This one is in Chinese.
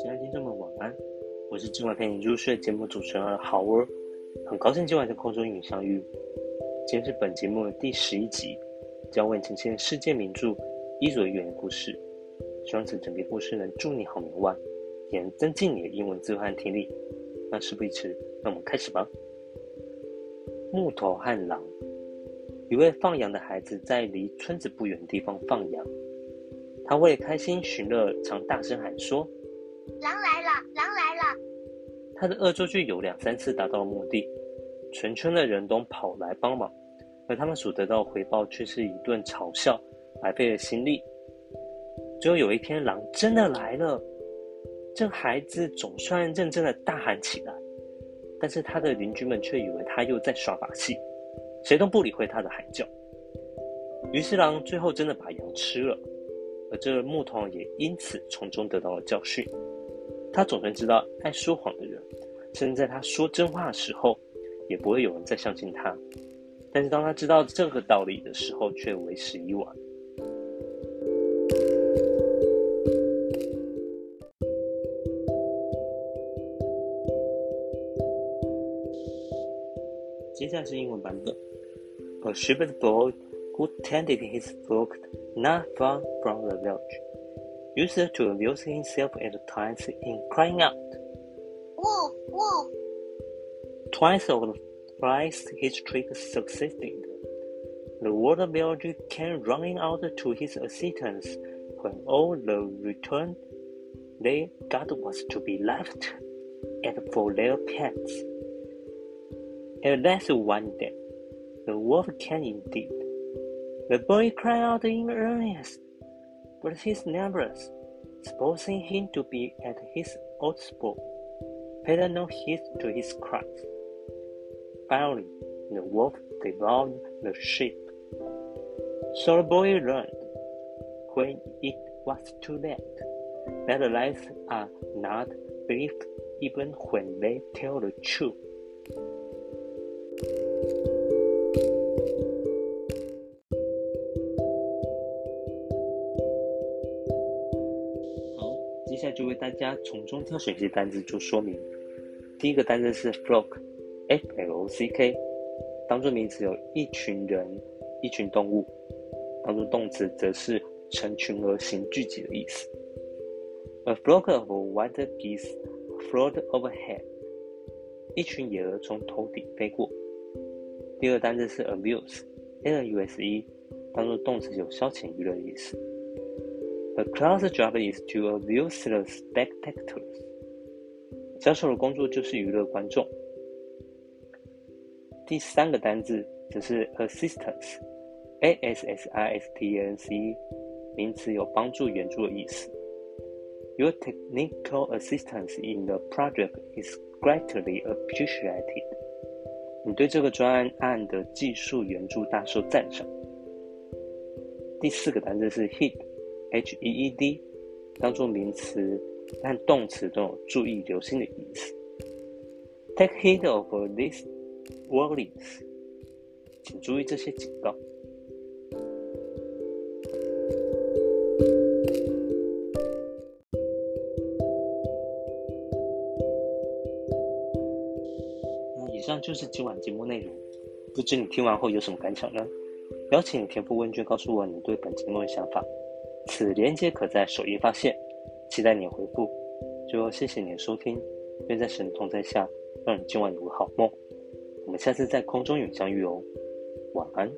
亲爱的听众们，晚安，我是今晚陪你入睡节目主持人好儿，很高兴今晚在空中与你相遇。今天是本节目的第十一集，将为你呈现世界名著《伊索寓言》的故事。希望此整篇故事能助你好眠外，也能增进你的英文字和听力。那事不宜迟，让我们开始吧。木头和狼，一位放羊的孩子在离村子不远的地方放羊，他为了开心寻乐，常大声喊说。狼来了！狼来了！他的恶作剧有两三次达到了目的，全村的人都跑来帮忙，而他们所得到的回报却是一顿嘲笑，白费了心力。最后有一天，狼真的来了，这孩子总算认真的大喊起来，但是他的邻居们却以为他又在耍把戏，谁都不理会他的喊叫。于是狼最后真的把羊吃了，而这个木头也因此从中得到了教训。他总算知道，爱说谎的人，甚至在他说真话的时候，也不会有人再相信他。但是当他知道这个道理的时候，却为时已晚。接下来是英文版本。A shepherd boy who tended his flock not far from the village. Used to amuse himself at times in crying out, Wolf, wolf! Twice or thrice his trick succeeded. The water village came running out to his assistance. When all the return they got was to be left and for their pets. At last one day, the wolf came indeed. The boy cried out in earnest but his neighbors, supposing him to be at his old sport, paid no heed to his cries. Finally, the wolf devoured the sheep. So the boy learned, when it was too late, that lies are not believed even when they tell the truth. 大家从中挑选一些单字做说明。第一个单字是 flock，F-L-O-C-K，当做名词有一群人、一群动物；当做动词则是成群而行、聚集的意思。A flock of white geese flew overhead，一群野鹅从头顶飞过。第二个单字是 amuse，A-M-U-S-E，当做动词有消遣娱乐的意思。The clown's job is to amuse the spectators. 教授的工作就是娱乐观众。第三个单字则是 assistance，A-S-S-I-S-T-A-N-C，名词有帮助、援助的意思。Your technical assistance in the project is greatly appreciated. 你对这个专案的技术援助大受赞赏。第四个单字是 heed。当做名词和动词都有注意、留心的意思。Take heed of these warnings，请注意这些警告。那以上就是今晚节目内容，不知你听完后有什么感想呢？邀请你填覆问卷，告诉我你对本节目的想法。此连接可在首页发现，期待你回复。最后，谢谢你的收听，愿在神的同在下，让你今晚有个好梦。我们下次在空中永相遇哦，晚安。